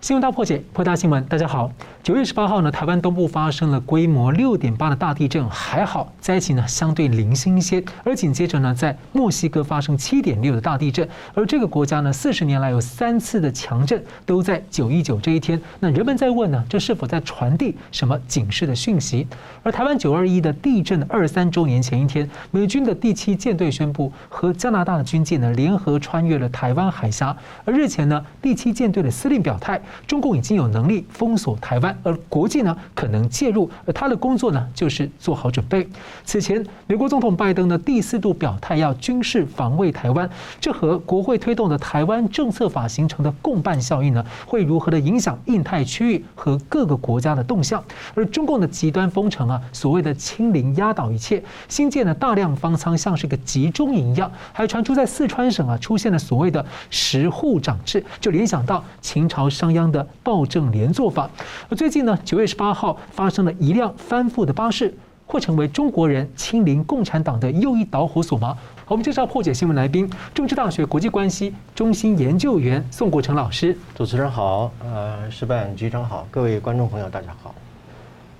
新闻大破解，破大新闻。大家好，九月十八号呢，台湾东部发生了规模六点八的大地震，还好灾情呢相对零星一些。而紧接着呢，在墨西哥发生七点六的大地震，而这个国家呢，四十年来有三次的强震，都在九一九这一天。那人们在问呢，这是否在传递什么警示的讯息？而台湾九二一的地震二三周年前一天，美军的第七舰队宣布和加拿大的军舰呢联合穿越了台湾海峡。而日前呢，第七舰队的司令表态。中共已经有能力封锁台湾，而国际呢可能介入，而他的工作呢就是做好准备。此前，美国总统拜登呢第四度表态要军事防卫台湾，这和国会推动的台湾政策法形成的共伴效应呢，会如何的影响印太区域和各个国家的动向？而中共的极端封城啊，所谓的清零压倒一切，新建的大量方舱像是个集中营一样，还传出在四川省啊出现了所谓的十户长制，就联想到秦朝商鞅。的暴政连坐法，而最近呢，九月十八号发生了一辆翻覆的巴士，会成为中国人亲临共产党的又一导火索吗？我们介绍破解新闻来宾，政治大学国际关系中心研究员宋国成老师。主持人好，呃，石板局长好，各位观众朋友大家好。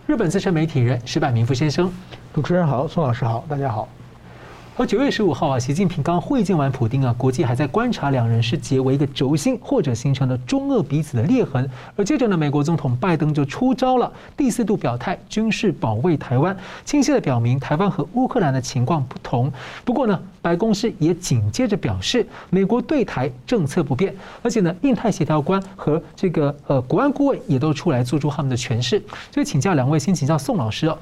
日本资深媒体人石板明夫先生，主持人好，宋老师好，大家好。和九月十五号啊，习近平刚会见完普丁啊，国际还在观察两人是结为一个轴心，或者形成了中俄彼此的裂痕。而接着呢，美国总统拜登就出招了，第四度表态军事保卫台湾，清晰的表明台湾和乌克兰的情况不同。不过呢，白宫是也紧接着表示，美国对台政策不变，而且呢，印太协调官和这个呃国安顾问也都出来做出他们的诠释。所以请教两位，先请教宋老师哦，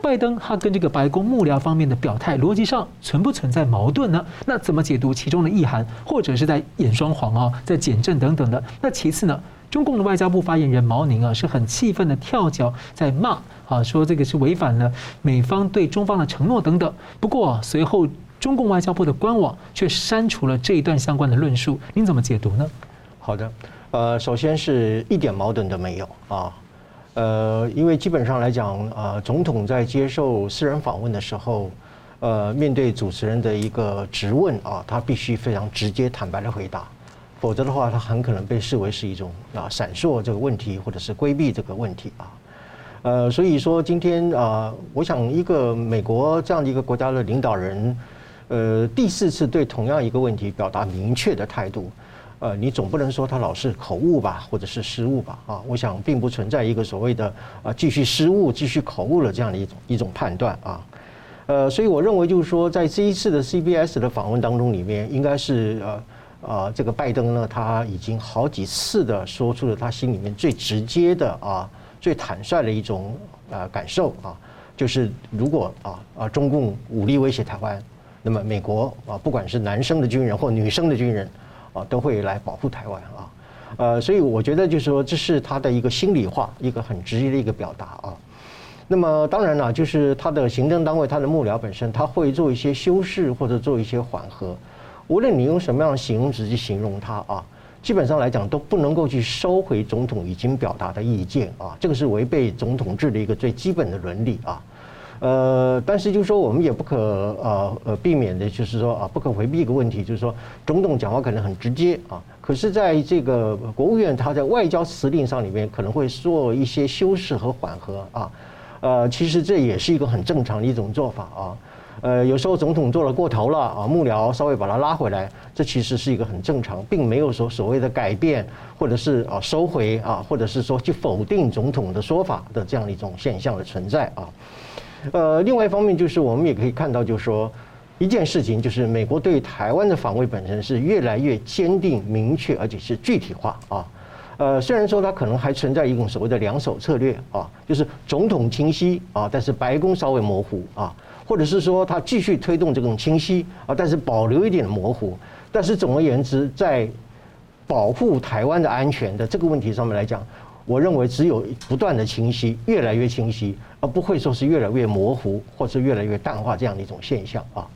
拜登他跟这个白宫幕僚方面的表态，逻辑上存存不存在矛盾呢？那怎么解读其中的意涵，或者是在演双簧啊，在减震等等的？那其次呢，中共的外交部发言人毛宁啊，是很气愤的跳脚在骂啊，说这个是违反了美方对中方的承诺等等。不过随后中共外交部的官网却删除了这一段相关的论述，您怎么解读呢？好的，呃，首先是一点矛盾都没有啊，呃，因为基本上来讲，呃，总统在接受私人访问的时候。呃，面对主持人的一个质问啊，他必须非常直接坦白的回答，否则的话，他很可能被视为是一种啊闪烁这个问题，或者是规避这个问题啊。呃，所以说今天啊，我想一个美国这样的一个国家的领导人，呃，第四次对同样一个问题表达明确的态度，呃，你总不能说他老是口误吧，或者是失误吧？啊，我想并不存在一个所谓的啊继续失误、继续口误的这样的一种一种判断啊。呃，所以我认为就是说，在这一次的 CBS 的访问当中，里面应该是呃呃，这个拜登呢，他已经好几次的说出了他心里面最直接的啊、最坦率的一种呃感受啊，就是如果啊啊中共武力威胁台湾，那么美国啊，不管是男生的军人或女生的军人啊，都会来保护台湾啊。呃，所以我觉得就是说，这是他的一个心里话，一个很直接的一个表达啊。那么当然了，就是他的行政单位、他的幕僚本身，他会做一些修饰或者做一些缓和。无论你用什么样的形容词去形容他啊，基本上来讲都不能够去收回总统已经表达的意见啊，这个是违背总统制的一个最基本的伦理啊。呃，但是就是说我们也不可呃呃避免的，就是说啊，不可回避一个问题，就是说总统讲话可能很直接啊，可是在这个国务院他在外交辞令上里面可能会做一些修饰和缓和啊。呃，其实这也是一个很正常的一种做法啊。呃，有时候总统做了过头了啊，幕僚稍微把他拉回来，这其实是一个很正常，并没有说所谓的改变或者是啊收回啊，或者是说去否定总统的说法的这样的一种现象的存在啊。呃，另外一方面就是我们也可以看到，就是说一件事情，就是美国对台湾的防卫本身是越来越坚定、明确，而且是具体化啊。呃，虽然说它可能还存在一种所谓的两手策略啊，就是总统清晰啊，但是白宫稍微模糊啊，或者是说他继续推动这种清晰啊，但是保留一点模糊。但是总而言之，在保护台湾的安全的这个问题上面来讲，我认为只有不断的清晰，越来越清晰，而不会说是越来越模糊，或是越来越淡化这样的一种现象啊。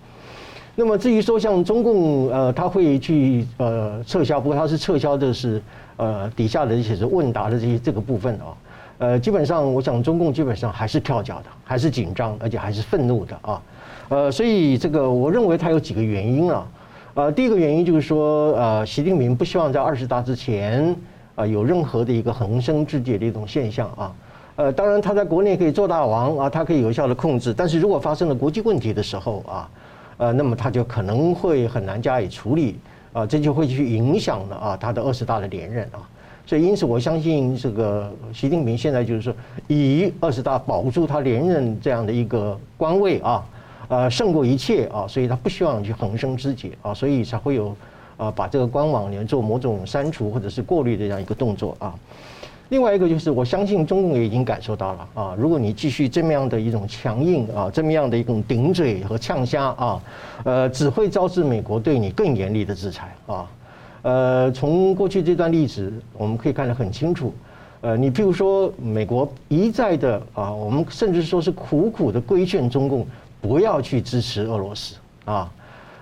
那么至于说像中共呃，他会去呃撤销，不过他是撤销的是。呃，底下的一些是问答的这些这个部分啊，呃，基本上我想中共基本上还是跳脚的，还是紧张，而且还是愤怒的啊，呃，所以这个我认为它有几个原因啊，呃，第一个原因就是说，呃，习近平不希望在二十大之前啊有任何的一个横生枝节的一种现象啊。呃，当然他在国内可以做大王啊，他可以有效的控制，但是如果发生了国际问题的时候啊，呃，那么他就可能会很难加以处理。啊，这就会去影响了啊他的二十大的连任啊。所以因此我相信这个习近平现在就是说以二十大保住他连任这样的一个官位啊。呃，胜过一切啊，所以他不希望去横生枝节啊，所以才会有啊，把这个官网连做某种删除或者是过滤的这样一个动作啊。另外一个就是，我相信中共也已经感受到了啊，如果你继续这么样的一种强硬啊，这么样的一种顶嘴和呛虾啊，呃，只会招致美国对你更严厉的制裁啊。呃，从过去这段历史我们可以看得很清楚，呃，你譬如说美国一再的啊，我们甚至说是苦苦的规劝中共。不要去支持俄罗斯啊，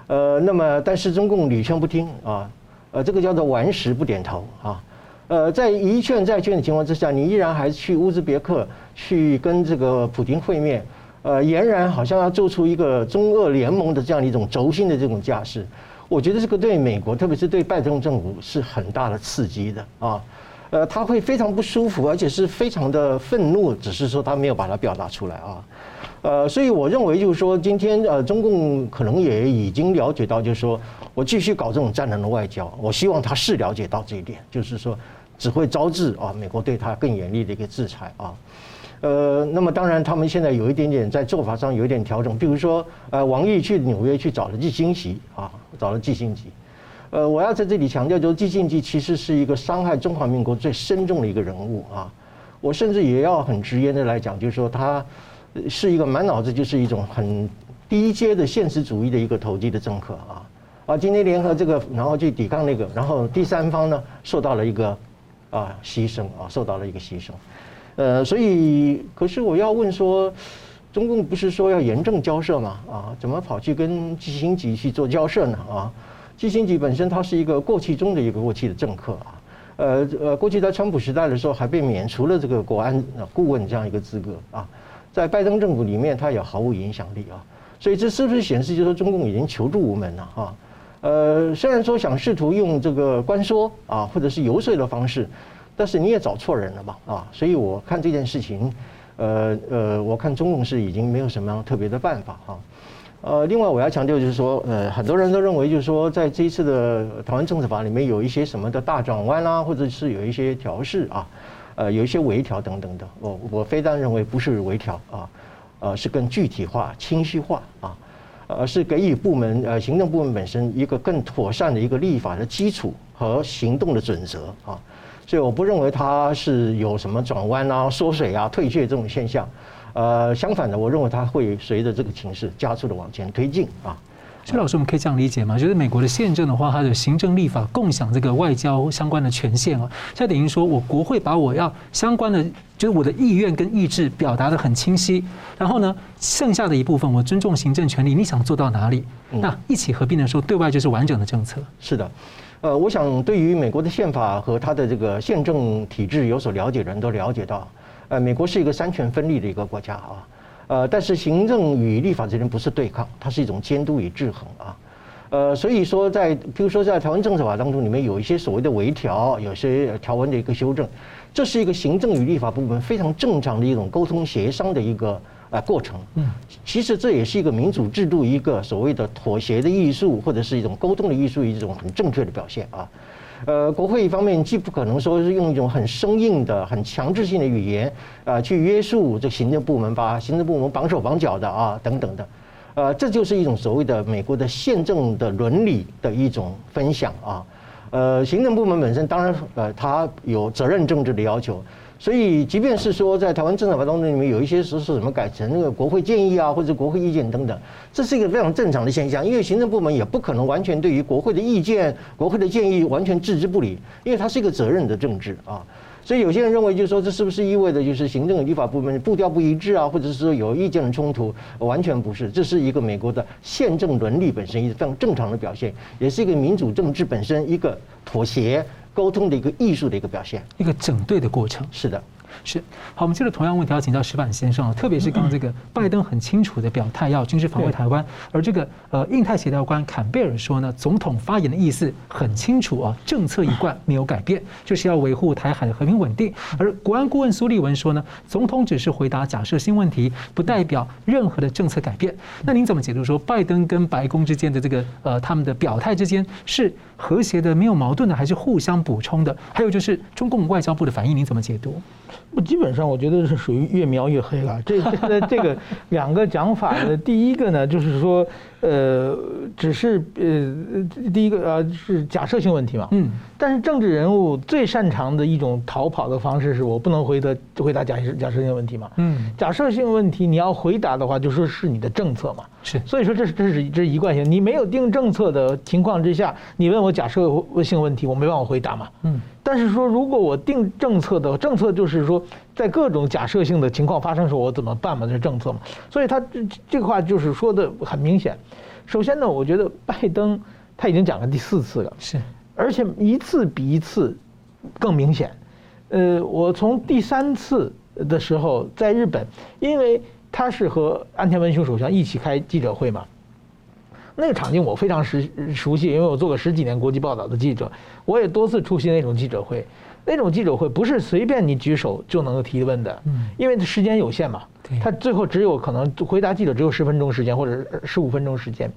呃，那么但是中共屡劝不听啊，呃，这个叫做顽石不点头啊，呃，在一劝再劝的情况之下，你依然还去乌兹别克去跟这个普丁会面，呃，俨然好像要做出一个中俄联盟的这样的一种轴心的这种架势，我觉得这个对美国，特别是对拜登政府是很大的刺激的啊，呃，他会非常不舒服，而且是非常的愤怒，只是说他没有把它表达出来啊。呃，所以我认为就是说，今天呃，中共可能也已经了解到，就是说我继续搞这种战狼的外交，我希望他是了解到这一点，就是说只会招致啊美国对他更严厉的一个制裁啊。呃，那么当然他们现在有一点点在做法上有一点调整，比如说呃，王毅去纽约去找了季辛吉啊，找了季辛吉。呃，我要在这里强调，就是季辛吉其实是一个伤害中华民国最深重的一个人物啊。我甚至也要很直言的来讲，就是说他。是一个满脑子就是一种很低阶的现实主义的一个投机的政客啊啊！今天联合这个，然后去抵抗那个，然后第三方呢受到了一个啊牺牲啊，受到了一个牺牲。呃，所以可是我要问说，中共不是说要严正交涉吗？啊，怎么跑去跟基辛吉去做交涉呢？啊，基辛吉本身他是一个过气中的一个过气的政客啊。呃呃，过去在川普时代的时候还被免除了这个国安顾问这样一个资格啊。在拜登政府里面，他也毫无影响力啊，所以这是不是显示就是说中共已经求助无门了啊？呃，虽然说想试图用这个关说啊，或者是游说的方式，但是你也找错人了嘛啊！所以我看这件事情，呃呃，我看中共是已经没有什么特别的办法哈。呃，另外我要强调就是说，呃，很多人都认为就是说，在这一次的台湾政策法里面有一些什么的大转弯啊，或者是有一些调适啊。呃，有一些微调等等的，我我非但认为不是微调啊，呃，是更具体化、清晰化啊，而，是给予部门呃行政部门本身一个更妥善的一个立法的基础和行动的准则啊，所以我不认为它是有什么转弯啊、缩水啊、退却这种现象，呃，相反的，我认为它会随着这个情势加速的往前推进啊。薛老师，我们可以这样理解吗？就是美国的宪政的话，它的行政立法共享这个外交相关的权限啊。这等于说我国会把我要相关的，就是我的意愿跟意志表达的很清晰，然后呢，剩下的一部分我尊重行政权利，你想做到哪里？那一起合并的时候，对外就是完整的政策。是的，呃，我想对于美国的宪法和它的这个宪政体制有所了解的人都了解到，呃，美国是一个三权分立的一个国家啊。呃，但是行政与立法之间不是对抗，它是一种监督与制衡啊。呃，所以说在，譬如说在台湾政策法当中，里面有一些所谓的微调，有些条文的一个修正，这是一个行政与立法部门非常正常的一种沟通协商的一个呃过程。嗯，其实这也是一个民主制度一个所谓的妥协的艺术，或者是一种沟通的艺术，一种很正确的表现啊。呃，国会一方面既不可能说是用一种很生硬的、很强制性的语言啊，去约束这行政部门，把行政部门绑手绑脚的啊，等等的，呃，这就是一种所谓的美国的宪政的伦理的一种分享啊。呃，行政部门本身当然呃，它有责任政治的要求。所以，即便是说在台湾政策法当中里面有一些说是什么改成那个国会建议啊，或者国会意见等等，这是一个非常正常的现象。因为行政部门也不可能完全对于国会的意见、国会的建议完全置之不理，因为它是一个责任的政治啊。所以有些人认为，就是说这是不是意味着就是行政与立法部门步调不一致啊，或者是说有意见的冲突？完全不是，这是一个美国的宪政伦理本身一个非常正常的表现，也是一个民主政治本身一个妥协。沟通的一个艺术的一个表现，一个整对的过程。是的。是，好，我们接着同样问题要请教石板先生啊，特别是刚刚这个拜登很清楚的表态要军事防卫台湾，而这个呃印太协调官坎贝尔说呢，总统发言的意思很清楚啊，政策一贯没有改变，就是要维护台海的和平稳定。而国安顾问苏立文说呢，总统只是回答假设性问题，不代表任何的政策改变。那您怎么解读说拜登跟白宫之间的这个呃他们的表态之间是和谐的、没有矛盾的，还是互相补充的？还有就是中共外交部的反应，您怎么解读？不，基本上我觉得是属于越描越黑了。这这这个 两个讲法呢，第一个呢就是说，呃，只是呃第一个呃是假设性问题嘛。嗯。但是政治人物最擅长的一种逃跑的方式是我不能回答回答假设假设性问题嘛。嗯。假设性问题你要回答的话，就说是你的政策嘛。是。所以说这是这是这是一贯性。你没有定政策的情况之下，你问我假设性问题，我没办法回答嘛。嗯。但是说，如果我定政策的政策，就是说，在各种假设性的情况发生的时候，我怎么办嘛？这是政策嘛。所以他这这个话就是说的很明显。首先呢，我觉得拜登他已经讲了第四次了，是，而且一次比一次更明显。呃，我从第三次的时候在日本，因为他是和安田文雄首相一起开记者会嘛。那个场景我非常熟熟悉，因为我做过十几年国际报道的记者，我也多次出席那种记者会。那种记者会不是随便你举手就能够提问的，因为时间有限嘛。他最后只有可能回答记者只有十分钟时间或者十五分钟时间，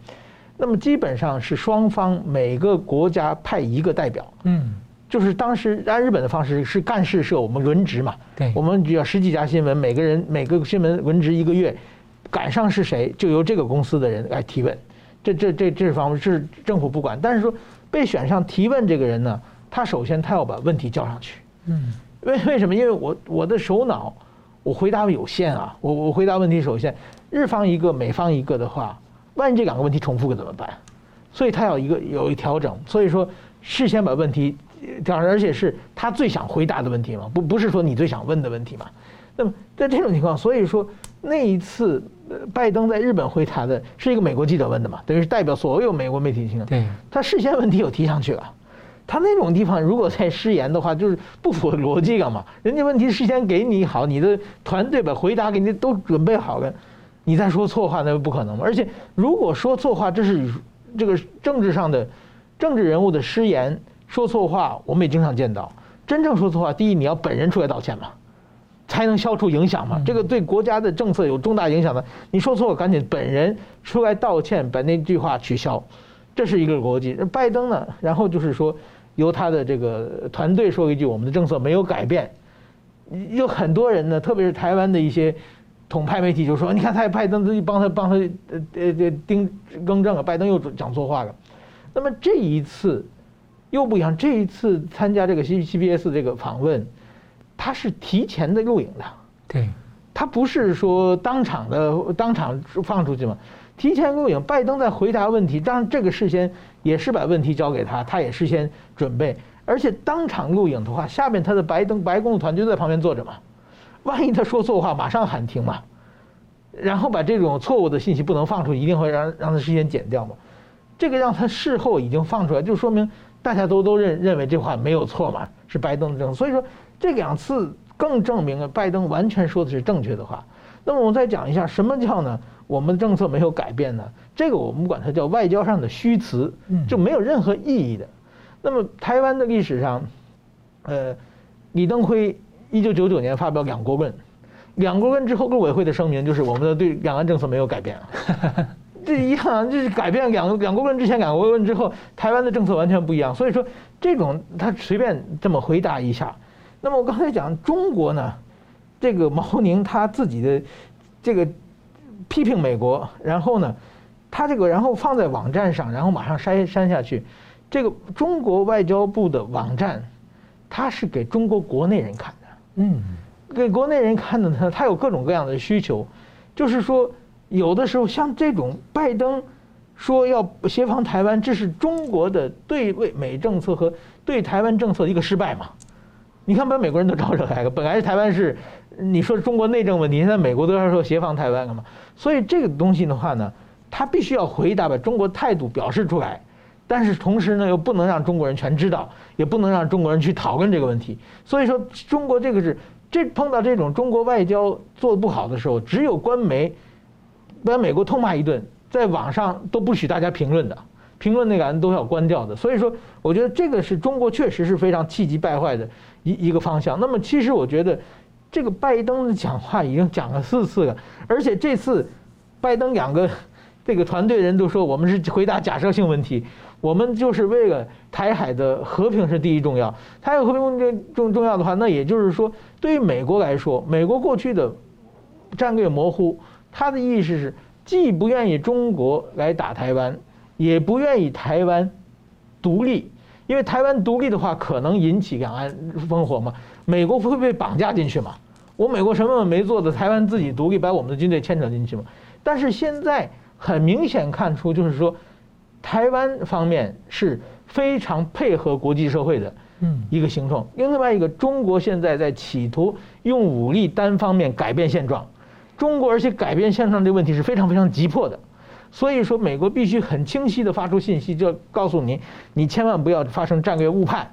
那么基本上是双方每个国家派一个代表，嗯，就是当时按日本的方式是干事社，我们轮值嘛，对，我们只要十几家新闻，每个人每个新闻轮值一个月，赶上是谁就由这个公司的人来提问。这这这这方面是政府不管，但是说被选上提问这个人呢，他首先他要把问题交上去。嗯，为为什么？因为我我的首脑，我回答有限啊，我我回答问题首先日方一个，美方一个的话，万一这两个问题重复了怎么办？所以他要一个有一调整，所以说事先把问题调整，而且是他最想回答的问题嘛，不不是说你最想问的问题嘛。那么在这种情况，所以说那一次。拜登在日本回答的是一个美国记者问的嘛，等于是代表所有美国媒体听的。对，他事先问题有提上去了，他那种地方如果再失言的话，就是不符合逻辑干嘛。人家问题事先给你好，你的团队把回答给你都准备好了，你再说错话那不可能嘛。而且如果说错话，这是这个政治上的政治人物的失言，说错话我们也经常见到。真正说错话，第一你要本人出来道歉嘛。才能消除影响嘛？这个对国家的政策有重大影响的，你说错了赶紧本人出来道歉，把那句话取消，这是一个逻辑。拜登呢，然后就是说由他的这个团队说一句：“我们的政策没有改变。”有很多人呢，特别是台湾的一些统派媒体就说：“你看，他拜登自己帮他帮他呃呃呃盯更正了，拜登又讲错话了。”那么这一次又不一样，这一次参加这个 C C B S 这个访问。他是提前的录影的，对，他不是说当场的当场放出去嘛，提前录影。拜登在回答问题，当然这个事先也是把问题交给他，他也事先准备，而且当场录影的话，下面他的白登白宫的团就在旁边坐着嘛，万一他说错话，马上喊停嘛，然后把这种错误的信息不能放出去，一定会让让他事先剪掉嘛，这个让他事后已经放出来，就说明大家都都认认为这话没有错嘛，是拜登的政策，所以说。这两次更证明了拜登完全说的是正确的话。那么我们再讲一下什么叫呢？我们的政策没有改变呢？这个我们管它叫外交上的虚词，就没有任何意义的。那么台湾的历史上，呃，李登辉一九九九年发表《两国论》，《两国论》之后陆委会的声明就是我们的对两岸政策没有改变。这一样就是改变两两国论之前，两国论之后，台湾的政策完全不一样。所以说这种他随便这么回答一下。那么我刚才讲中国呢，这个毛宁他自己的这个批评美国，然后呢，他这个然后放在网站上，然后马上删删下去。这个中国外交部的网站，他是给中国国内人看的，嗯，给国内人看的呢，他有各种各样的需求，就是说有的时候像这种拜登说要协防台湾，这是中国的对美政策和对台湾政策的一个失败嘛。你看，把美国人都招惹来了。本来是台湾是，你说中国内政问题，现在美国都要说协防台湾了嘛。所以这个东西的话呢，他必须要回答，把中国态度表示出来。但是同时呢，又不能让中国人全知道，也不能让中国人去讨论这个问题。所以说，中国这个是这碰到这种中国外交做得不好的时候，只有官媒把美国痛骂一顿，在网上都不许大家评论的，评论那个人都要关掉的。所以说，我觉得这个是中国确实是非常气急败坏的一一个方向。那么，其实我觉得这个拜登的讲话已经讲了四次了，而且这次拜登两个。这个团队人都说，我们是回答假设性问题，我们就是为了台海的和平是第一重要。台海和平重重重要的话，那也就是说，对于美国来说，美国过去的战略模糊，他的意思是既不愿意中国来打台湾，也不愿意台湾独立，因为台湾独立的话，可能引起两岸烽火嘛。美国会被绑架进去嘛？我美国什么也没做的，台湾自己独立，把我们的军队牵扯进去嘛？但是现在。很明显看出，就是说，台湾方面是非常配合国际社会的一个行动。另外一个，中国现在在企图用武力单方面改变现状。中国而且改变现状这个问题是非常非常急迫的。所以说，美国必须很清晰地发出信息，就告诉你，你千万不要发生战略误判。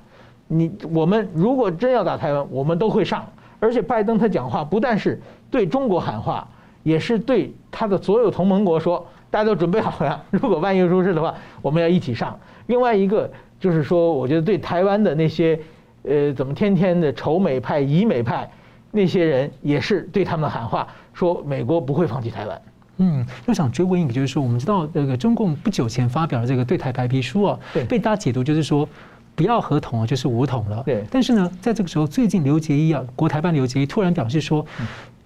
你我们如果真要打台湾，我们都会上。而且拜登他讲话不但是对中国喊话，也是对他的所有同盟国说。大家都准备好了，如果万一出事的话，我们要一起上。另外一个就是说，我觉得对台湾的那些，呃，怎么天天的仇美派、疑美派那些人，也是对他们喊话，说美国不会放弃台湾。嗯，我想追问一个，就是说，我们知道这个中共不久前发表了这个对台白皮书啊，对，被大家解读就是说。不要合统啊，就是武统了。对。但是呢，在这个时候，最近刘结一啊，国台办刘结一突然表示说，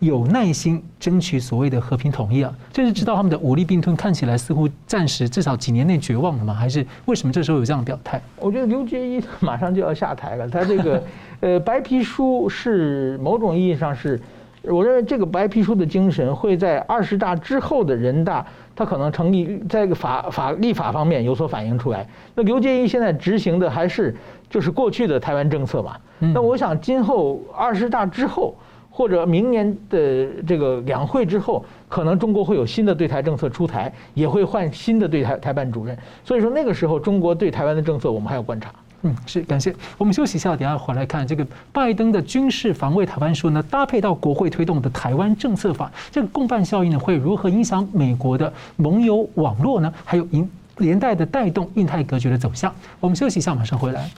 有耐心争取所谓的和平统一啊，就是知道他们的武力并吞看起来似乎暂时至少几年内绝望了吗？还是为什么这时候有这样的表态？我觉得刘结一马上就要下台了。他这个 呃白皮书是某种意义上是，我认为这个白皮书的精神会在二十大之后的人大。它可能成立在法法立法方面有所反映出来。那刘建一现在执行的还是就是过去的台湾政策嘛？那我想今后二十大之后，或者明年的这个两会之后，可能中国会有新的对台政策出台，也会换新的对台台办主任。所以说那个时候中国对台湾的政策，我们还要观察。嗯，是感谢。我们休息一下，等下回来看这个拜登的军事防卫台湾说呢，搭配到国会推动的台湾政策法，这个共办效应呢，会如何影响美国的盟友网络呢？还有连连带的带动印太格局的走向。我们休息一下，马上回来。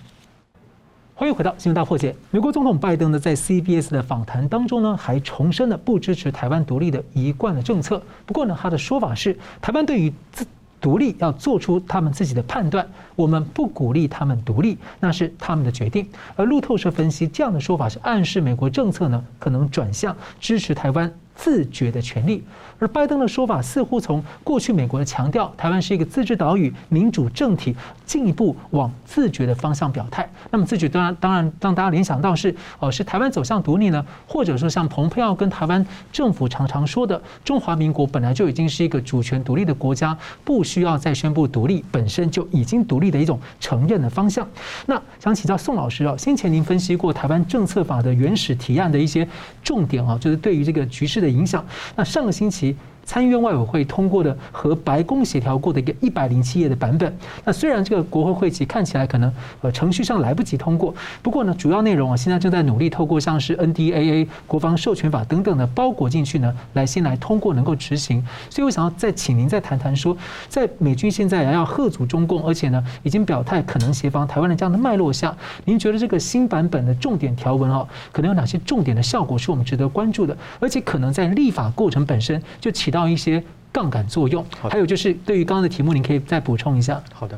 欢迎回到新闻大破解。美国总统拜登呢，在 CBS 的访谈当中呢，还重申了不支持台湾独立的一贯的政策。不过呢，他的说法是，台湾对于自独立要做出他们自己的判断，我们不鼓励他们独立，那是他们的决定。而路透社分析这样的说法是暗示美国政策呢，可能转向支持台湾自决的权利。而拜登的说法似乎从过去美国的强调台湾是一个自治岛屿、民主政体，进一步往自决的方向表态。那么自决当然当然让大家联想到是哦，是台湾走向独立呢，或者说像蓬佩奥跟台湾政府常常说的，中华民国本来就已经是一个主权独立的国家，不需要再宣布独立，本身就已经独立的一种承认的方向。那想请教宋老师啊，先前您分析过台湾政策法的原始提案的一些重点啊，就是对于这个局势的影响。那上个星期。参议院外委会通过的和白宫协调过的一个一百零七页的版本。那虽然这个国会会期看起来可能呃程序上来不及通过，不过呢，主要内容啊现在正在努力透过像是 NDAA 国防授权法等等的包裹进去呢，来先来通过能够执行。所以我想要再请您再谈谈说，在美军现在要贺阻中共，而且呢已经表态可能协防台湾的这样的脉络下，您觉得这个新版本的重点条文哦，可能有哪些重点的效果是我们值得关注的？而且可能在立法过程本身就起。到一些杠杆作用，还有就是对于刚刚的题目，您可以再补充一下。好的，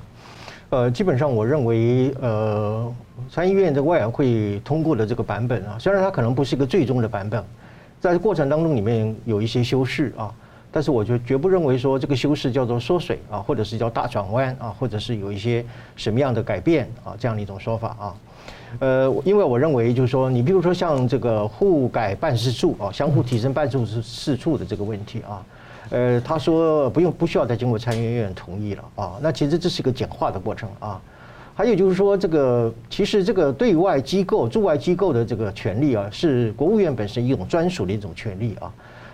呃，基本上我认为，呃，参议院的外委会通过的这个版本啊，虽然它可能不是一个最终的版本，在过程当中里面有一些修饰啊，但是我就绝不认为说这个修饰叫做缩水啊，或者是叫大转弯啊，或者是有一些什么样的改变啊，这样的一种说法啊。呃，因为我认为就是说，你比如说像这个互改办事处啊，相互提升办事处事处的这个问题啊，呃，他说不用不需要再经过参议院同意了啊，那其实这是一个简化的过程啊。还有就是说，这个其实这个对外机构驻外机构的这个权利啊，是国务院本身一种专属的一种权利啊。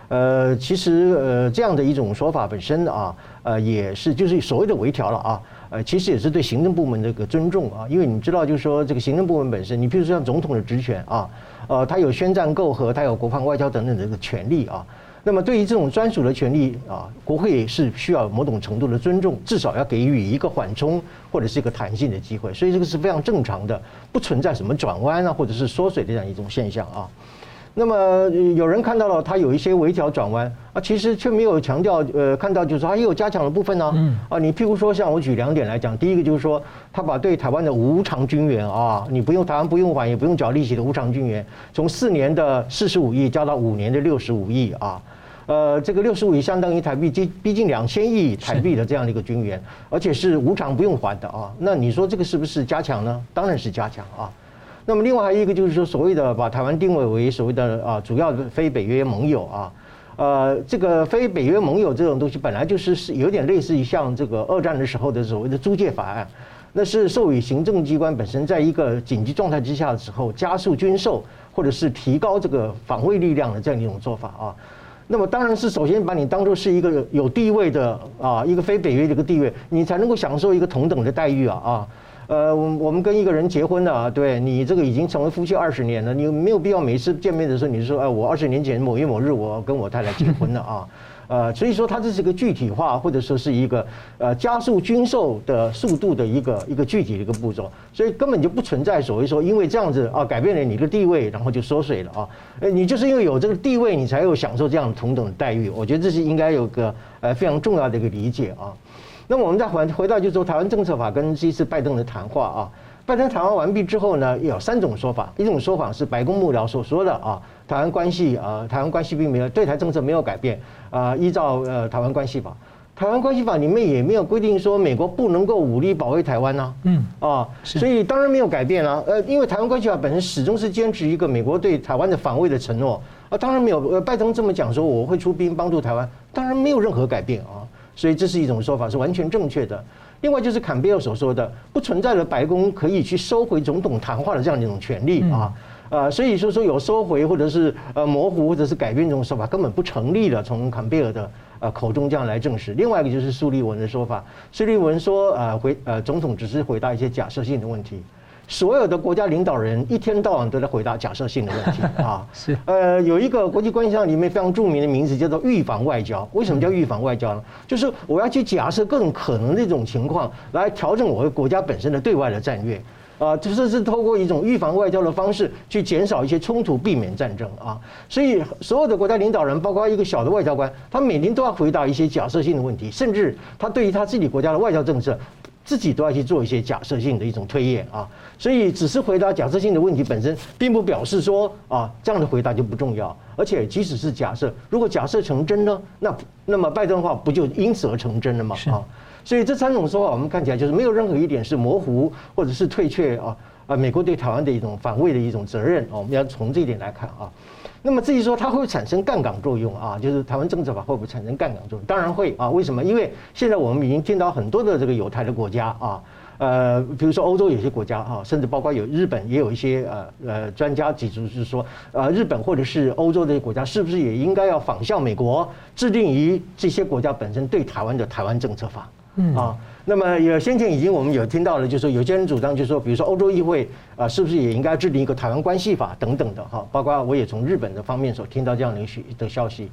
呃，其实呃这样的一种说法本身啊，呃也是就是所谓的微调了啊。呃，其实也是对行政部门这个尊重啊，因为你知道，就是说这个行政部门本身，你比如说像总统的职权啊，呃，他有宣战购和，他有国防外交等等的这个权利啊。那么对于这种专属的权利啊，国会是需要某种程度的尊重，至少要给予一个缓冲或者是一个弹性的机会，所以这个是非常正常的，不存在什么转弯啊或者是缩水的这样一种现象啊。那么有人看到了它有一些微调转弯啊，其实却没有强调呃，看到就是说它也有加强的部分呢。嗯啊，你譬如说像我举两点来讲，第一个就是说，他把对台湾的无偿军援啊，你不用台湾不用还也不用缴利息的无偿军援，从四年的四十五亿加到五年的六十五亿啊。呃，这个六十五亿相当于台币近逼近两千亿台币的这样的一个军援，而且是无偿不用还的啊。那你说这个是不是加强呢？当然是加强啊。那么另外还有一个就是说，所谓的把台湾定位为所谓的啊主要的非北约盟友啊，呃，这个非北约盟友这种东西本来就是是有点类似于像这个二战的时候的所谓的租借法案，那是授予行政机关本身在一个紧急状态之下的时候加速军售或者是提高这个防卫力量的这样一种做法啊。那么当然是首先把你当作是一个有地位的啊，一个非北约的一个地位，你才能够享受一个同等的待遇啊啊，呃，我们跟一个人结婚了啊，对你这个已经成为夫妻二十年了，你没有必要每次见面的时候你就说，哎，我二十年前某月某日我跟我太太结婚了啊。呃，所以说它这是一个具体化，或者说是一个呃加速军售的速度的一个一个具体的一个步骤，所以根本就不存在所谓说因为这样子啊改变了你的地位，然后就缩水了啊，呃，你就是因为有这个地位，你才有享受这样同等的待遇，我觉得这是应该有个呃非常重要的一个理解啊。那么我们再回回到就是说台湾政策法跟这一次拜登的谈话啊。拜登谈话完毕之后呢，有三种说法。一种说法是白宫幕僚所说的啊，台湾关系啊，台湾关系并没有对台政策没有改变啊，依照呃台湾关系法，台湾关系法里面也没有规定说美国不能够武力保卫台湾呐，嗯啊，所以当然没有改变啊。呃，因为台湾关系法本身始终是坚持一个美国对台湾的防卫的承诺啊，当然没有。呃，拜登这么讲说我会出兵帮助台湾，当然没有任何改变啊，所以这是一种说法是完全正确的。另外就是坎贝尔所说的，不存在了白宫可以去收回总统谈话的这样一种权利啊，呃，所以说说有收回或者是呃模糊或者是改变这种说法根本不成立的，从坎贝尔的呃口中这样来证实。另外一个就是苏利文的说法，苏利文说呃回呃总统只是回答一些假设性的问题。所有的国家领导人一天到晚都在回答假设性的问题 啊，是呃有一个国际关系上里面非常著名的名字叫做预防外交。为什么叫预防外交呢？就是我要去假设各种可能的一种情况，来调整我的国家本身的对外的战略啊，就是是透过一种预防外交的方式去减少一些冲突，避免战争啊。所以所有的国家领导人，包括一个小的外交官，他每天都要回答一些假设性的问题，甚至他对于他自己国家的外交政策，自己都要去做一些假设性的一种推演啊。所以，只是回答假设性的问题本身，并不表示说啊，这样的回答就不重要。而且，即使是假设，如果假设成真呢，那那么拜登的话不就因此而成真了吗？啊，所以这三种说法，我们看起来就是没有任何一点是模糊或者是退却啊啊，美国对台湾的一种防卫的一种责任啊。我们要从这一点来看啊。那么至于说它会产生杠杆作用啊，就是台湾政策法会不会产生杠杆作用？当然会啊。为什么？因为现在我们已经见到很多的这个友台的国家啊。呃，比如说欧洲有些国家啊，甚至包括有日本，也有一些呃呃专家指出是说，呃，日本或者是欧洲这些国家，是不是也应该要仿效美国，制定于这些国家本身对台湾的台湾政策法？嗯啊，那么有先前已经我们有听到了，就是说有些人主张，就是说，比如说欧洲议会啊，是不是也应该制定一个台湾关系法等等的哈？包括我也从日本的方面所听到这样的许的消息。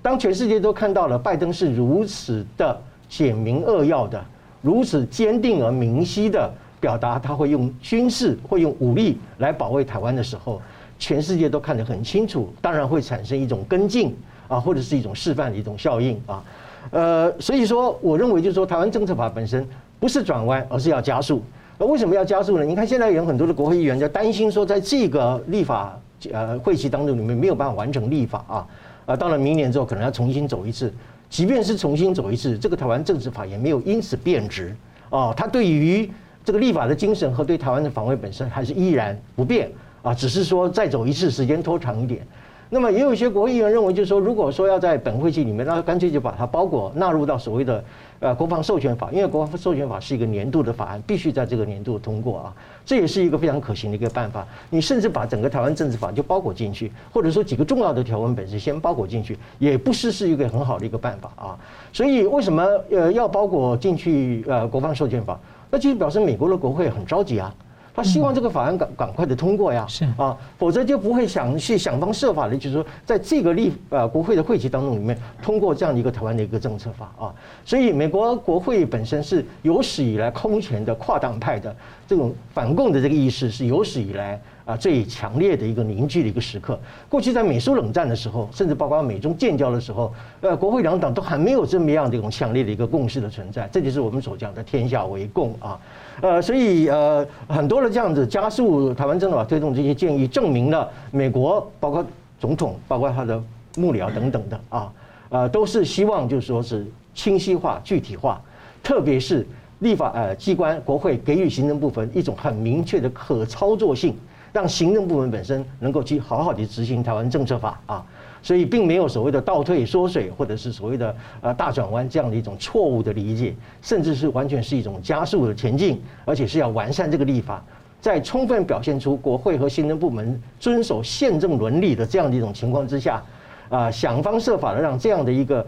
当全世界都看到了拜登是如此的简明扼要的。如此坚定而明晰的表达，他会用军事、会用武力来保卫台湾的时候，全世界都看得很清楚，当然会产生一种跟进啊，或者是一种示范的一种效应啊。呃，所以说，我认为就是说，台湾政策法本身不是转弯，而是要加速。那为什么要加速呢？你看现在有很多的国会议员在担心说，在这个立法呃会期当中你们没有办法完成立法啊，啊，到了明年之后可能要重新走一次。即便是重新走一次，这个台湾政治法也没有因此变质啊。它对于这个立法的精神和对台湾的防卫本身还是依然不变啊，只是说再走一次，时间拖长一点。那么也有一些国会议员认为，就是说，如果说要在本会期里面，那干脆就把它包裹纳入到所谓的呃国防授权法，因为国防授权法是一个年度的法案，必须在这个年度通过啊，这也是一个非常可行的一个办法。你甚至把整个台湾政治法就包裹进去，或者说几个重要的条文本身先包裹进去，也不失是一个很好的一个办法啊。所以为什么呃要包裹进去呃国防授权法？那就是表示美国的国会很着急啊。他希望这个法案赶赶快的通过呀，是啊，否则就不会想去想方设法的，就是说在这个立呃国会的会期当中里面通过这样的一个台湾的一个政策法啊。所以美国国会本身是有史以来空前的跨党派的这种反共的这个意识是有史以来啊最强烈的一个凝聚的一个时刻。过去在美苏冷战的时候，甚至包括美中建交的时候，呃，国会两党都还没有这么样的一种强烈的一个共识的存在。这就是我们所讲的天下为共啊。呃，所以呃，很多的这样子加速台湾政策推动这些建议，证明了美国包括总统，包括他的幕僚等等的啊，呃，都是希望就说是清晰化、具体化，特别是立法呃机关国会给予行政部门一种很明确的可操作性，让行政部门本身能够去好好的执行台湾政策法啊。所以并没有所谓的倒退缩水，或者是所谓的呃大转弯这样的一种错误的理解，甚至是完全是一种加速的前进，而且是要完善这个立法，在充分表现出国会和行政部门遵守宪政伦理的这样的一种情况之下，啊，想方设法的让这样的一个